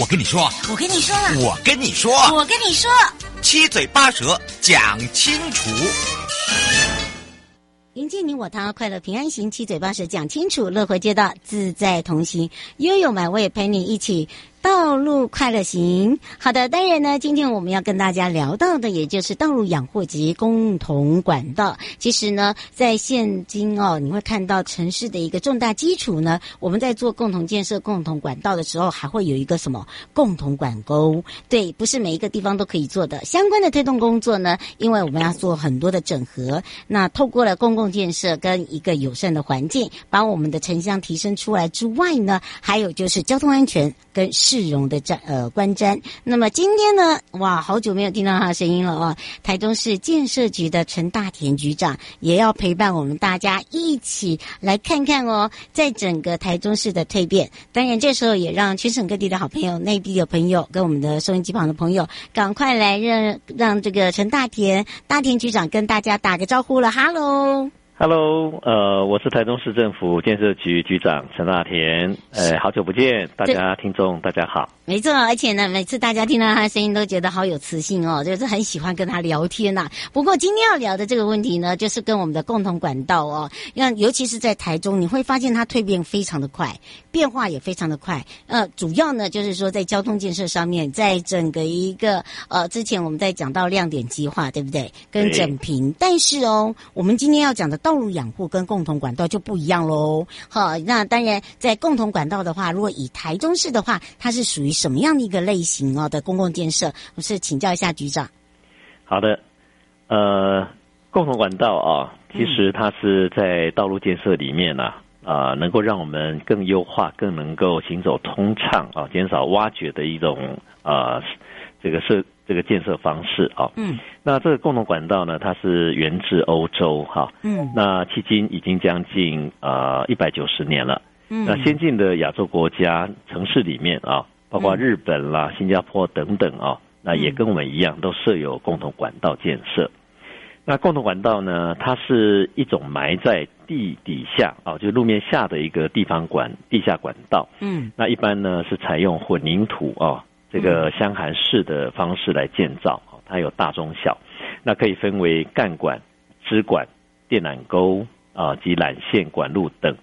我跟你说，我跟你说了，我跟你说，我跟你说，七嘴八舌讲清楚。迎接你我他，快乐平安行，七嘴八舌讲清楚，乐活街道自在同行，悠悠美味陪你一起。道路快乐行，好的，当然呢，今天我们要跟大家聊到的，也就是道路养护及共同管道。其实呢，在现今哦，你会看到城市的一个重大基础呢，我们在做共同建设、共同管道的时候，还会有一个什么共同管沟？对，不是每一个地方都可以做的。相关的推动工作呢，因为我们要做很多的整合，那透过了公共建设跟一个友善的环境，把我们的城乡提升出来之外呢，还有就是交通安全跟市容的战呃观瞻，那么今天呢，哇，好久没有听到他的声音了哦。台中市建设局的陈大田局长也要陪伴我们大家一起来看看哦，在整个台中市的蜕变。当然，这时候也让全省各地的好朋友、内地的朋友跟我们的收音机旁的朋友，赶快来让让这个陈大田大田局长跟大家打个招呼了，哈喽。Hello，呃，我是台中市政府建设局局长陈大田，呃，好久不见，大家听众大家好。没错，而且呢，每次大家听到他的声音都觉得好有磁性哦，就是很喜欢跟他聊天呐、啊。不过今天要聊的这个问题呢，就是跟我们的共同管道哦，那尤其是在台中，你会发现它蜕变非常的快，变化也非常的快。呃，主要呢就是说在交通建设上面，在整个一个呃，之前我们在讲到亮点计划，对不对？跟整平，但是哦，我们今天要讲的。道路养护跟共同管道就不一样喽。好，那当然，在共同管道的话，如果以台中市的话，它是属于什么样的一个类型哦的公共建设？我是请教一下局长。好的，呃，共同管道啊，其实它是在道路建设里面呢、啊，能够让我们更优化、更能够行走通畅啊，减少挖掘的一种啊、这个设。这个建设方式啊，嗯，那这个共同管道呢，它是源自欧洲哈，嗯，那迄今已经将近呃一百九十年了，嗯，那先进的亚洲国家城市里面啊，包括日本啦、新加坡等等啊，那也跟我们一样都设有共同管道建设。那共同管道呢，它是一种埋在地底下啊，就路面下的一个地方管地下管道，嗯，那一般呢是采用混凝土啊。这个箱涵式的方式来建造，它有大中小，那可以分为干管、支管、电缆沟啊及缆线管路等。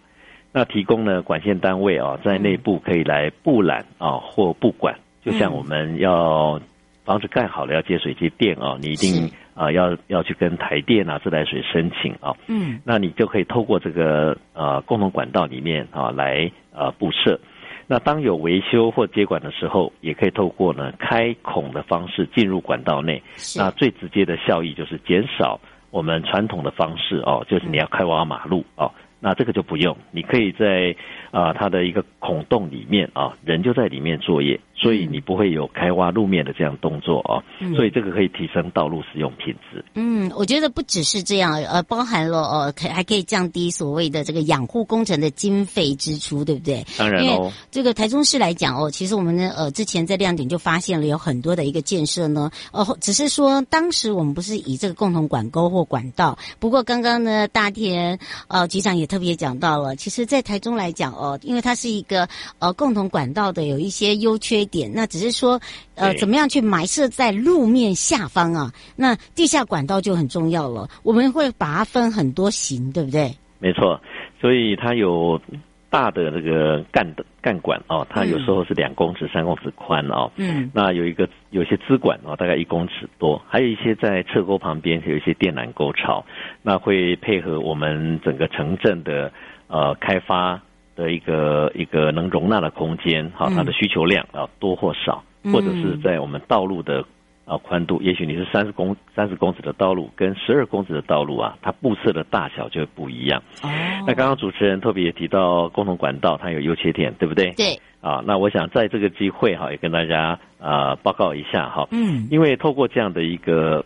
那提供呢管线单位啊，在内部可以来布缆啊或布管，就像我们要房子盖好了要接水接电啊，你一定啊要要去跟台电啊自来水申请啊，嗯，那你就可以透过这个呃共同管道里面啊来呃布设。那当有维修或接管的时候，也可以透过呢开孔的方式进入管道内。那最直接的效益就是减少我们传统的方式哦，就是你要开挖马路哦。那这个就不用，你可以在啊它的一个孔洞里面啊，人就在里面作业。所以你不会有开挖路面的这样动作哦，所以这个可以提升道路使用品质。嗯，我觉得不只是这样，呃，包含了呃，可还可以降低所谓的这个养护工程的经费支出，对不对？当然哦。这个台中市来讲哦，其实我们呢，呃，之前在亮点就发现了有很多的一个建设呢，呃，只是说当时我们不是以这个共同管沟或管道，不过刚刚呢，大田呃局长也特别讲到了，其实，在台中来讲哦，因为它是一个呃共同管道的有一些优缺点。那只是说呃怎么样去埋设在路面下方啊？那地下管道就很重要了。我们会把它分很多型，对不对？没错，所以它有大的这个干的干管哦，它有时候是两公尺、三公尺宽哦。嗯，那有一个有些支管哦，大概一公尺多，还有一些在侧沟旁边有一些电缆沟槽，那会配合我们整个城镇的呃开发的一个一个能容纳的空间，好，它的需求量啊多或少，或者是在我们道路的。啊，宽度也许你是三十公三十公尺的道路，跟十二公尺的道路啊，它布设的大小就会不一样。哦，那刚刚主持人特别也提到共同管道，它有优缺点，对不对？对。啊，那我想在这个机会哈，也跟大家啊报告一下哈。嗯。因为透过这样的一个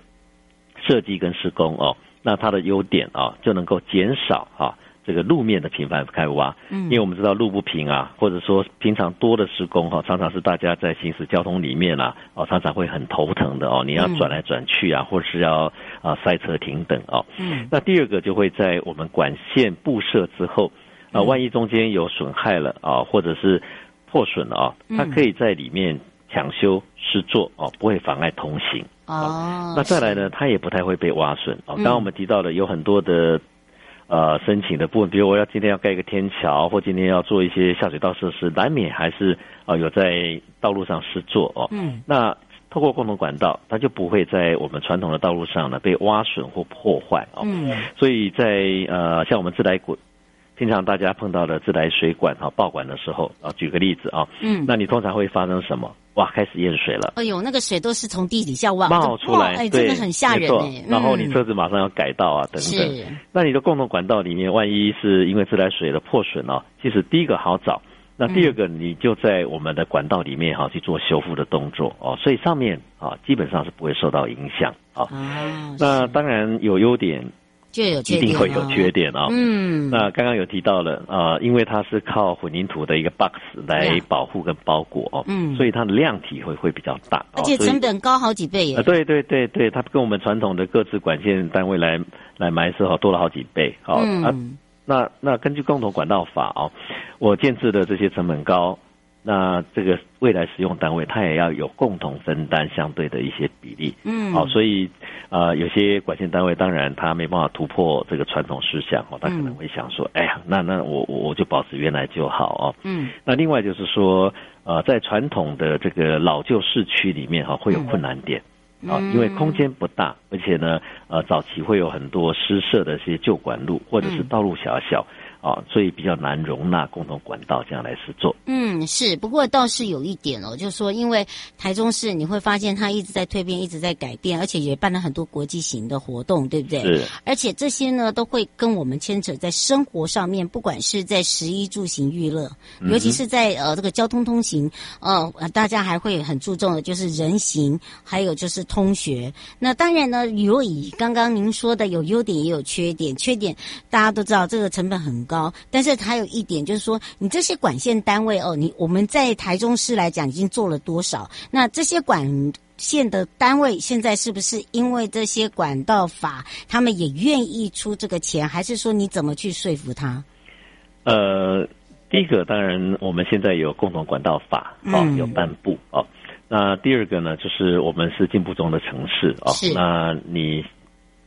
设计跟施工哦，那它的优点啊，就能够减少哈。这个路面的频繁开挖，嗯，因为我们知道路不平啊，或者说平常多的施工哈，常常是大家在行驶交通里面啊，哦，常常会很头疼的哦，你要转来转去啊，或者是要啊塞车停等哦，嗯，那第二个就会在我们管线布设之后啊，万一中间有损害了啊，或者是破损了啊，它可以在里面抢修施作哦，不会妨碍通行哦。那再来呢，它也不太会被挖损哦。刚刚我们提到了有很多的。呃，申请的部分，比如我要今天要盖一个天桥，或今天要做一些下水道设施，难免还是啊、呃、有在道路上施作哦。嗯。那透过共同管道，它就不会在我们传统的道路上呢被挖损或破坏哦。嗯。所以在呃像我们自来管，经常大家碰到的自来水管哈爆管的时候啊，举个例子啊，嗯，那你通常会发生什么？哇，开始验水了！哎呦，那个水都是从地底下挖冒出来，哎，真的很吓人哎。然后你车子马上要改道啊，等等。是。那你的共同管道里面，万一是因为自来水的破损哦，其实第一个好找，那第二个你就在我们的管道里面哈去做修复的动作哦，所以上面啊基本上是不会受到影响啊。哦。那当然有优点。就有缺点，一定会有缺点啊、哦。嗯，那刚刚有提到了啊、呃，因为它是靠混凝土的一个 box 来保护跟包裹哦，嗯，所以它的量体会会比较大，而且成本高好几倍耶。啊，对对对对，它跟我们传统的各自管线单位来来埋设好多了好几倍。哦、嗯、啊，那那根据共同管道法哦，我建置的这些成本高。那这个未来使用单位，它也要有共同分担相对的一些比例，嗯，好，所以呃，有些管线单位当然它没办法突破这个传统思想哦，他可能会想说，哎呀，那那我我我就保持原来就好哦，嗯，那另外就是说，呃，在传统的这个老旧市区里面哈，会有困难点，啊，因为空间不大，而且呢，呃，早期会有很多施设的一些旧管路或者是道路狭小。啊，所以比较难容纳共同管道这样来施作。嗯，是，不过倒是有一点哦，就是说，因为台中市你会发现它一直在蜕变，一直在改变，而且也办了很多国际型的活动，对不对？是。而且这些呢，都会跟我们牵扯在生活上面，不管是在食衣住行娱乐，尤其是在呃这个交通通行，呃，大家还会很注重的就是人行，还有就是通学。那当然呢，如果以刚刚您说的有优点也有缺点，缺点大家都知道这个成本很高，但是还有一点就是说，你这些管线单位哦，你我们在台中市来讲已经做了多少？那这些管线的单位现在是不是因为这些管道法，他们也愿意出这个钱，还是说你怎么去说服他？呃，第一个当然我们现在有共同管道法哦，有颁布哦。那第二个呢，就是我们是进步中的城市哦，是那你。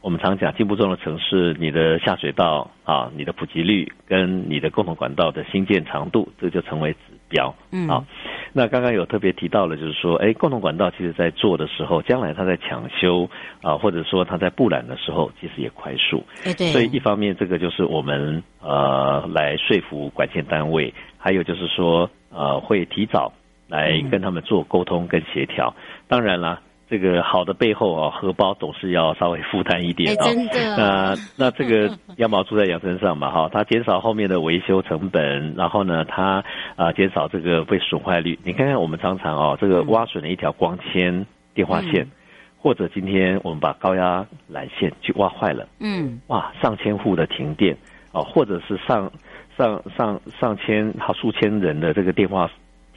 我们常讲，进步中的城市，你的下水道啊，你的普及率跟你的共同管道的新建长度，这就成为指标。嗯，好。那刚刚有特别提到了，就是说，哎，共同管道其实在做的时候，将来它在抢修啊，或者说它在布缆的时候，其实也快速。对对。所以一方面，这个就是我们呃来说服管线单位，还有就是说呃会提早来跟他们做沟通跟协调。当然啦。这个好的背后啊，荷包总是要稍微负担一点啊。真的。那那这个羊毛出在羊身上嘛，哈，它减少后面的维修成本，然后呢，它啊减少这个被损坏率。你看看我们常常哦，这个挖损了一条光纤电话线，或者今天我们把高压缆线去挖坏了，嗯，哇，上千户的停电哦，或者是上上上上千好数千人的这个电话。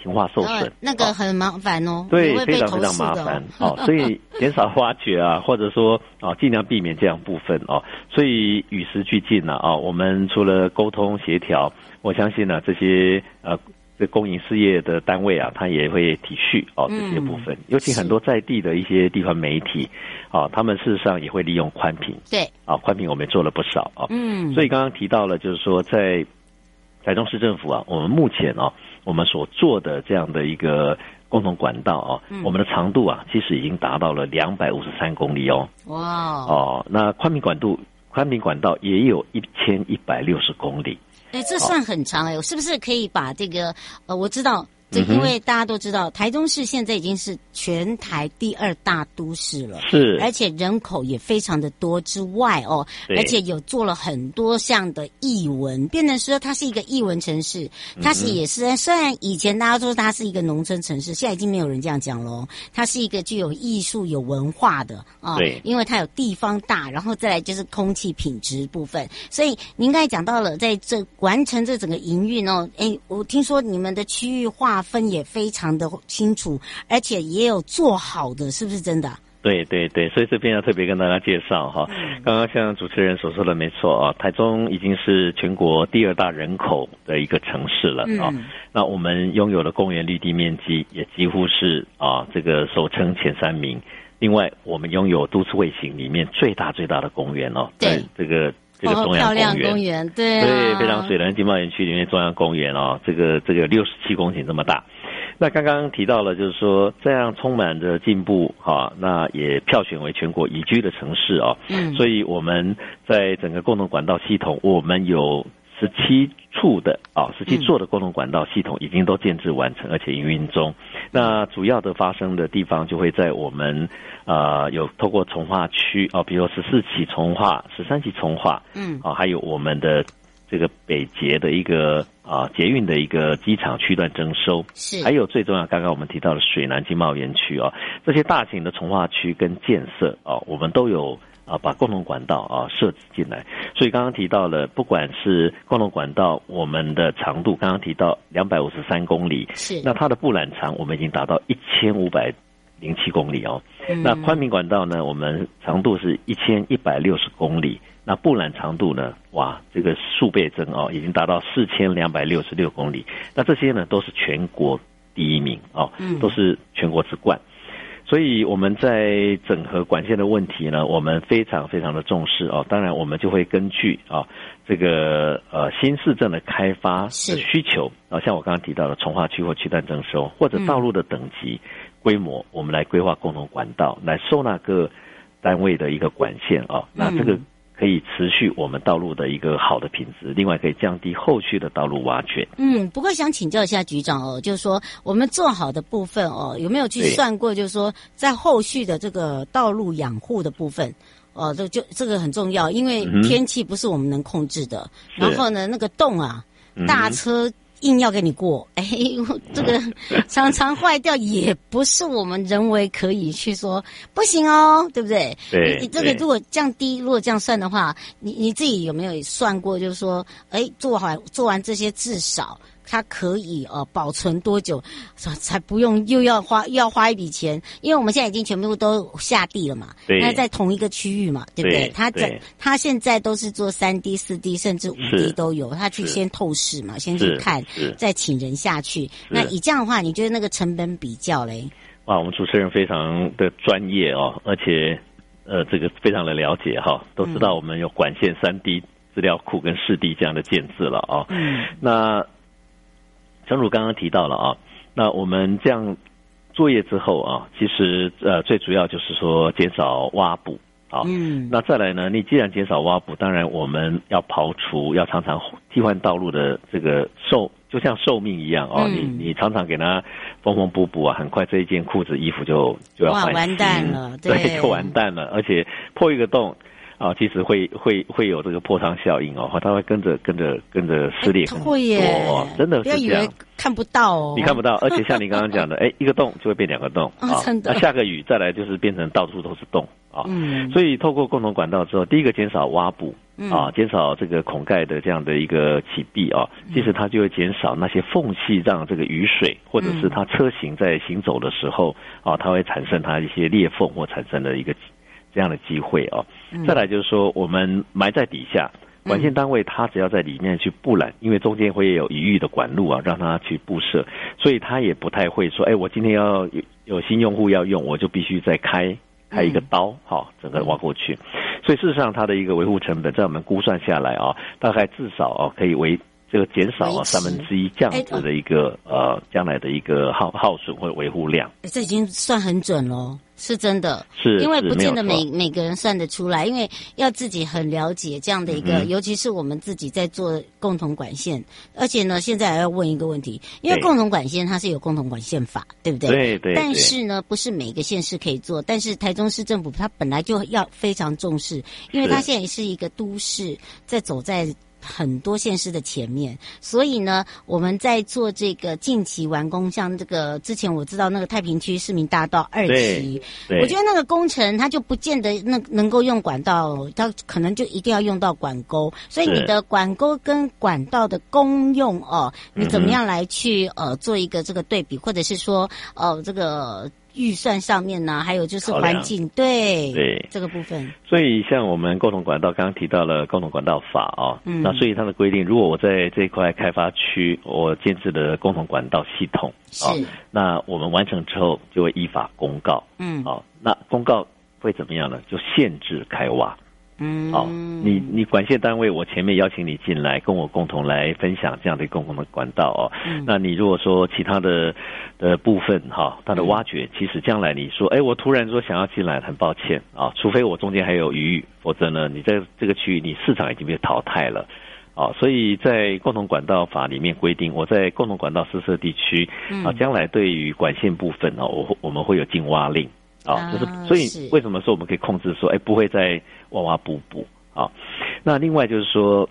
电话受损，那个很麻烦哦。对，非常非常麻烦 哦。所以减少挖掘啊，或者说啊，尽量避免这样部分哦。所以与时俱进呢啊。我们除了沟通协调，我相信呢，这些呃这公营事业的单位啊，他也会体恤哦这些部分，尤其很多在地的一些地方媒体，啊，他们事实上也会利用宽频，对，啊，宽频我们也做了不少啊，嗯，所以刚刚提到了，就是说在台中市政府啊，我们目前啊，我们所做的这样的一个共同管道啊，我们的长度啊，其实已经达到了两百五十三公里哦，哇，哦，那宽频管度宽频管道也有一千一百六十公里。哎，这算很长哎，我是不是可以把这个呃，我知道。这因为大家都知道，台中市现在已经是全台第二大都市了，是，而且人口也非常的多之外哦，而且有做了很多项的译文，变成说它是一个译文城市，它是也是虽然以前大家说它是一个农村城市，现在已经没有人这样讲喽，它是一个具有艺术有文化的啊，对，因为它有地方大，然后再来就是空气品质部分，所以您刚才讲到了在这完成这整个营运哦，哎，我听说你们的区域划分也非常的清楚，而且也有做好的，是不是真的？对对对，所以这边要特别跟大家介绍哈。刚刚像主持人所说的没错啊，台中已经是全国第二大人口的一个城市了啊。那我们拥有的公园绿地面积也几乎是啊这个首称前三名。另外，我们拥有都市卫星里面最大最大的公园哦，在这个。这个中央公园，对、啊、对，非常水能经贸园区里面中央公园哦，这个这个六十七公顷这么大。那刚刚提到了，就是说这样充满着进步哈，那也票选为全国宜居的城市哦。嗯，所以我们在整个共同管道系统，我们有。十七处的啊，十七座的共同管道系统已经都建制完成，而且营运中。那主要的发生的地方就会在我们啊，有透过从化区啊，比如十四期从化、十三期从化，嗯，啊，还有我们的这个北捷的一个啊捷运的一个机场区段征收，是，还有最重要，刚刚我们提到的水南经贸园区啊，这些大型的从化区跟建设啊，我们都有。啊，把共同管道啊设置进来，所以刚刚提到了，不管是共同管道，我们的长度刚刚提到两百五十三公里，是那它的布缆长我们已经达到一千五百零七公里哦。嗯、那宽频管道呢，我们长度是一千一百六十公里，那布缆长度呢，哇，这个数倍增哦，已经达到四千两百六十六公里。那这些呢，都是全国第一名哦，都是全国之冠。所以我们在整合管线的问题呢，我们非常非常的重视哦。当然，我们就会根据啊这个呃新市镇的开发的需求啊，像我刚刚提到的从化区或区段征收，或者道路的等级规模，我们来规划共同管道，来收纳各单位的一个管线啊。那这个。可以持续我们道路的一个好的品质，另外可以降低后续的道路挖掘。嗯，不过想请教一下局长哦，就是说我们做好的部分哦，有没有去算过？就是说在后续的这个道路养护的部分，哦，这就这个很重要，因为天气不是我们能控制的。嗯、然后呢，那个洞啊，大车。硬要给你过，哎，这个 常常坏掉，也不是我们人为可以去说不行哦，对不对？对，你这个如果降低，如果这样算的话，你你自己有没有算过？就是说，哎，做好做完这些，至少。它可以呃保存多久，才不用又要花又要花一笔钱？因为我们现在已经全部都下地了嘛，对，那在同一个区域嘛，对不对？对它在它现在都是做三 D、四 D 甚至五 D 都有，他去先透视嘛，先去看，再请人下去。那以这样的话，你觉得那个成本比较嘞？哇，我们主持人非常的专业哦，而且呃这个非常的了解哈，都知道我们有管线三 D 资料库跟四 D 这样的建制了哦。嗯，那。正如刚刚提到了啊，那我们这样作业之后啊，其实呃最主要就是说减少挖补啊。嗯。那再来呢，你既然减少挖补，当然我们要刨除，要常常替换道路的这个寿，就像寿命一样啊。嗯、你你常常给它缝缝补补啊，很快这一件裤子衣服就就要换新，完蛋了，对，对，就完蛋了，而且破一个洞。啊，其实会会会有这个破窗效应哦，它会跟着跟着跟着撕裂很多，真的是这样。不要以为看不到哦，你看不到，而且像你刚刚讲的，哎，一个洞就会变两个洞啊。那下个雨再来就是变成到处都是洞啊，嗯。所以透过共同管道之后，第一个减少挖补啊，减少这个孔盖的这样的一个起闭啊，其实它就会减少那些缝隙，让这个雨水或者是它车型在行走的时候啊，它会产生它一些裂缝或产生的一个。这样的机会哦，再来就是说，我们埋在底下管线单位它只要在里面去布缆，因为中间会有余裕的管路啊，让它去布设，所以它也不太会说，哎，我今天要有有新用户要用，我就必须再开开一个刀，好，整个挖过去。所以事实上，它的一个维护成本，在我们估算下来啊，大概至少啊可以为。这个减少啊三分之一这样子的一个呃将来的一个耗耗损或者维护量，这已经算很准喽，是真的。是，因为不见得每每个人算得出来，因为要自己很了解这样的一个，嗯、尤其是我们自己在做共同管线，而且呢，现在还要问一个问题，因为共同管线它是有共同管线法，对不对？对对。但是呢，不是每个县市可以做，但是台中市政府它本来就要非常重视，因为它现在是一个都市在走在。很多县市的前面，所以呢，我们在做这个近期完工，像这个之前我知道那个太平区市民大道二期，我觉得那个工程它就不见得那能够用管道，它可能就一定要用到管沟，所以你的管沟跟管道的功用哦，你怎么样来去呃做一个这个对比，或者是说呃这个。预算上面呢，还有就是环境，对对这个部分。所以像我们共同管道刚刚提到了共同管道法啊、哦，嗯，那所以它的规定，如果我在这一块开发区我建设的共同管道系统，啊、哦，那我们完成之后就会依法公告，嗯，好、哦，那公告会怎么样呢？就限制开挖。嗯，好，你你管线单位，我前面邀请你进来，跟我共同来分享这样的共同的管道哦。嗯，那你如果说其他的的部分哈，它的挖掘，其实将来你说，哎，我突然说想要进来，很抱歉啊，除非我中间还有余裕，否则呢，你在这个区域，你市场已经被淘汰了啊。所以在共同管道法里面规定，我在共同管道施设地区啊，将来对于管线部分呢，我我们会有禁挖令。啊，就是所以为什么说我们可以控制说，哎，不会再挖挖补补啊？那另外就是说，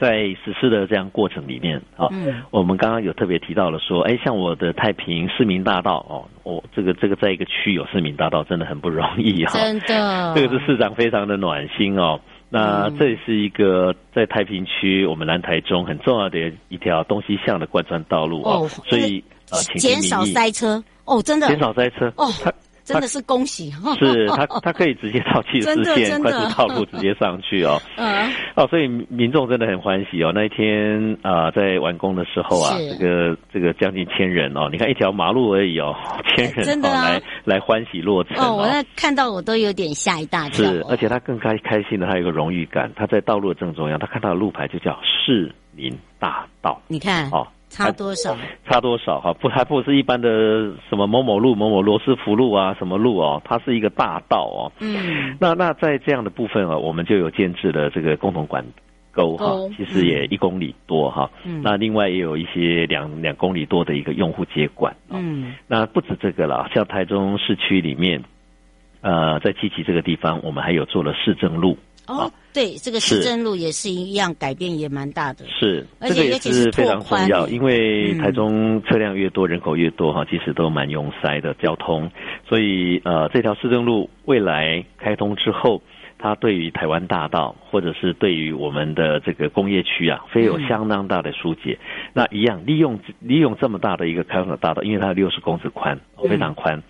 在实施的这样过程里面啊，嗯，我们刚刚有特别提到了说，哎，像我的太平市民大道哦，我这个这个在一个区有市民大道真的很不容易哈，真的，这个是市长非常的暖心哦。那这是一个在太平区我们南台中很重要的一条东西向的贯穿道路哦，所以呃，减少塞车。哦，真的。减少塞车。哦。真的是恭喜！是他，他可以直接到七十四线快速道路直接上去哦。嗯。哦，所以民众真的很欢喜哦。那一天啊、呃，在完工的时候啊，这个这个将近千人哦，你看一条马路而已哦，千人真的、啊、来来欢喜落成哦。我那看到我都有点吓一大跳。是，而且他更开开心的，他有一个荣誉感。他在道路的正中央，他看到的路牌就叫市民大道。你看哦。差多少？差多少？哈，不，还不是一般的什么某某路、某某罗斯福路啊，什么路哦，它是一个大道哦。嗯。那那在这样的部分啊，我们就有建制的这个共同管沟哈，其实也一公里多哈。嗯。那另外也有一些两两公里多的一个用户接管。嗯。那不止这个了，像台中市区里面，呃，在七期这个地方，我们还有做了市政路。哦，对，这个市政路也是一样，改变也蛮大的。是，而且也是非常重要，因为台中车辆越多，人口越多哈，其实都蛮拥塞的交通。所以呃，这条市政路未来开通之后，它对于台湾大道或者是对于我们的这个工业区啊，非有相当大的疏解。那一样利用利用这么大的一个开放的大道，因为它六十公尺宽，非常宽。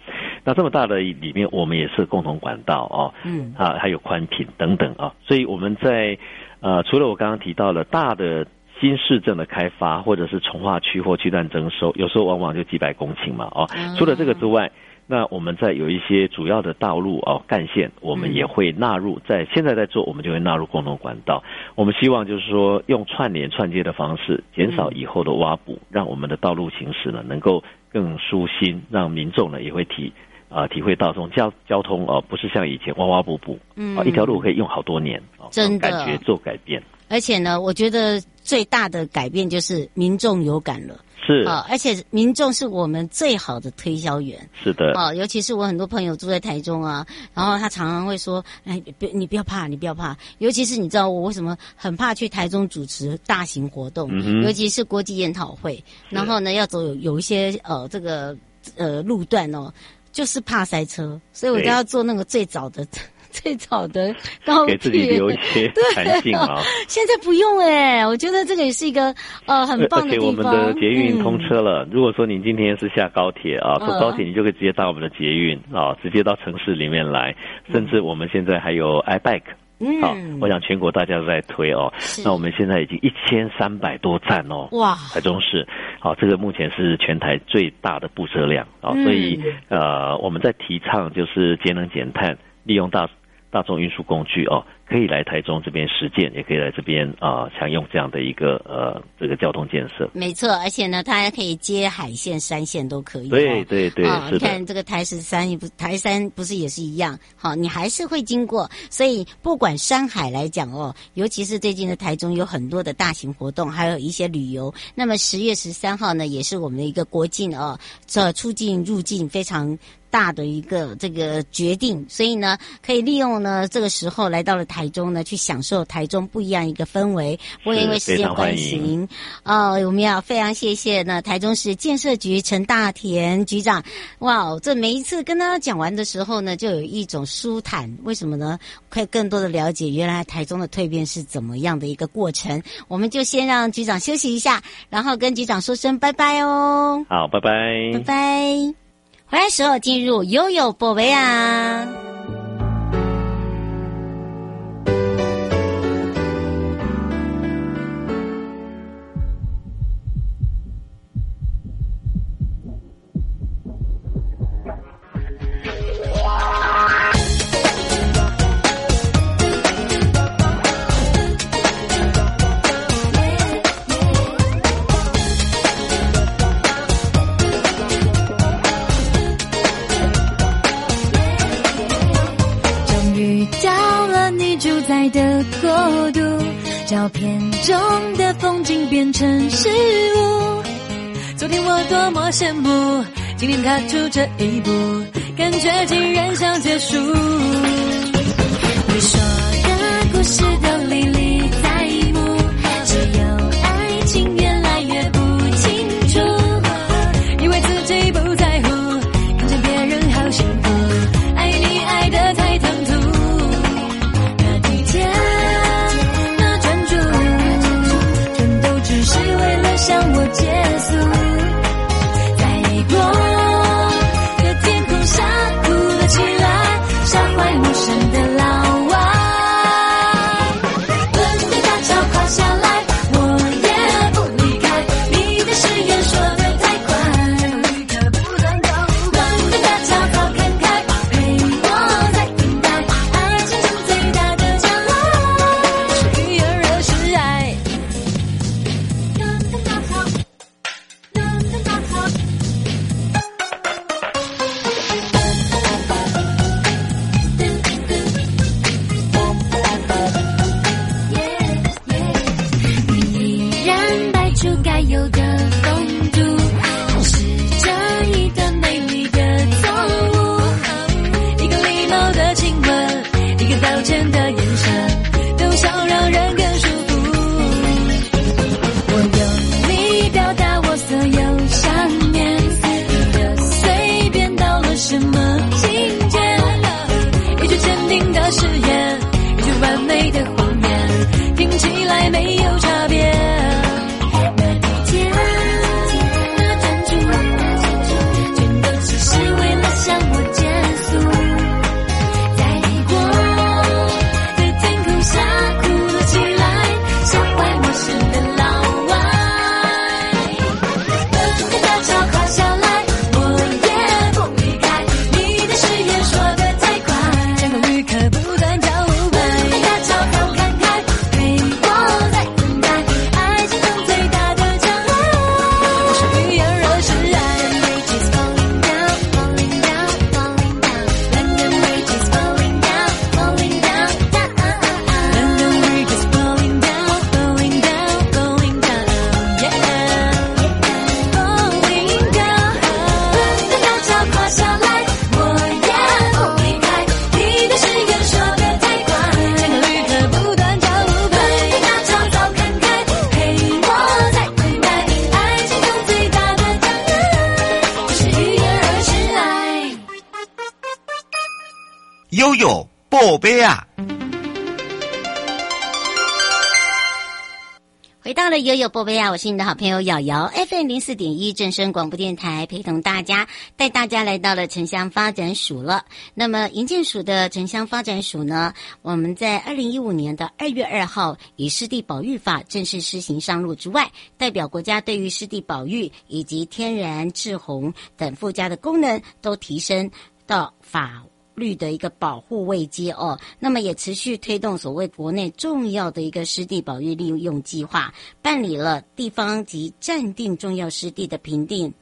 那这么大的里面，我们也是共同管道哦，嗯，啊，还有宽频等等啊，所以我们在呃，除了我刚刚提到了大的新市镇的开发，或者是从化区或区段征收，有时候往往就几百公顷嘛，哦，除了这个之外，那我们在有一些主要的道路哦干线，我们也会纳入，在现在在做，我们就会纳入共同管道。我们希望就是说，用串联串接的方式，减少以后的挖补，让我们的道路行驶呢能够更舒心，让民众呢也会体。啊，体会到这种交交通哦，不是像以前挖挖补补，嗯，一条路可以用好多年，真的感觉做改变。而且呢，我觉得最大的改变就是民众有感了，是。啊，而且民众是我们最好的推销员，是的，啊，尤其是我很多朋友住在台中啊，然后他常常会说，哎，别你不要怕，你不要怕，尤其是你知道我为什么很怕去台中主持大型活动，嗯，尤其是国际研讨会，然后呢要走有有一些呃这个呃路段哦。就是怕塞车，所以我都要坐那个最早的、最早的高铁，给自己留一些 弹性啊。现在不用哎，我觉得这个也是一个呃很棒的地方。而且我们的捷运通车了，嗯、如果说你今天是下高铁啊，坐高铁你就可以直接到我们的捷运啊，直接到城市里面来。甚至我们现在还有 iBike 嗯，好，我想全国大家都在推哦。那我们现在已经一千三百多站哦。哇，台中市，好，这个目前是全台最大的布设量啊，所以呃，我们在提倡就是节能减碳，利用大大众运输工具哦。可以来台中这边实践，也可以来这边啊，享用这样的一个呃这个交通建设。没错，而且呢，它还可以接海线、山线都可以。对对对，哦、你看这个台十三，不台三不是也是一样？好，你还是会经过。所以不管山海来讲哦，尤其是最近的台中有很多的大型活动，还有一些旅游。那么十月十三号呢，也是我们的一个国境哦，这出境入境非常大的一个这个决定，所以呢，可以利用呢这个时候来到了台中呢，去享受台中不一样一个氛围。不过因为时间关系，哦，我们要非常谢谢呢台中市建设局陈大田局长。哇，这每一次跟他讲完的时候呢，就有一种舒坦。为什么呢？可以更多的了解原来台中的蜕变是怎么样的一个过程。我们就先让局长休息一下，然后跟局长说声拜拜哦。好，拜拜，拜拜。欢迎时候进入悠悠宝贝啊。照片中的风景变成事物。昨天我多么羡慕，今天踏出这一步，感觉竟然像结束。你说的故事都历 once. 有宝贝啊！回到了悠悠宝贝啊，我是你的好朋友瑶瑶，FM 零四点一正声广播电台，陪同大家带大家来到了城乡发展署了。那么银建署的城乡发展署呢，我们在二零一五年的二月二号以湿地保育法正式施行上路之外，代表国家对于湿地保育以及天然治洪等附加的功能都提升到法绿的一个保护位阶哦，那么也持续推动所谓国内重要的一个湿地保育利用计划，办理了地方及暂定重要湿地的评定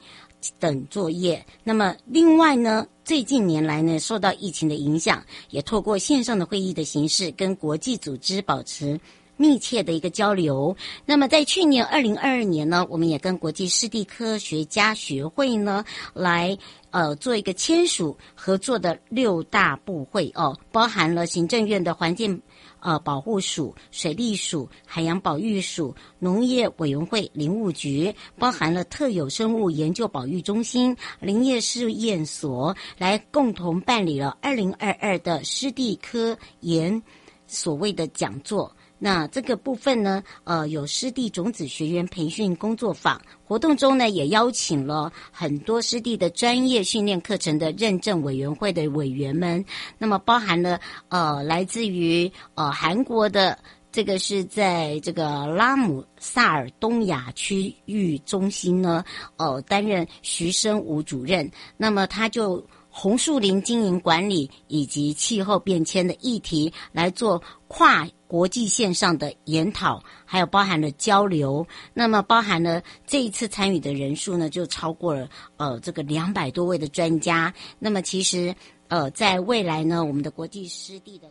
等作业。那么另外呢，最近年来呢，受到疫情的影响，也透过线上的会议的形式，跟国际组织保持密切的一个交流。那么在去年二零二二年呢，我们也跟国际湿地科学家学会呢来。呃，做一个签署合作的六大部会哦，包含了行政院的环境呃保护署、水利署、海洋保育署、农业委员会、林务局，包含了特有生物研究保育中心、林业试验所，来共同办理了二零二二的湿地科研所谓的讲座。那这个部分呢，呃，有湿地种子学员培训工作坊活动中呢，也邀请了很多湿地的专业训练课程的认证委员会的委员们。那么包含了呃，来自于呃韩国的这个是在这个拉姆萨尔东亚区域中心呢，呃，担任徐生武主任。那么他就红树林经营管理以及气候变迁的议题来做跨。国际线上的研讨，还有包含了交流，那么包含了这一次参与的人数呢，就超过了呃这个两百多位的专家。那么其实呃在未来呢，我们的国际湿地的。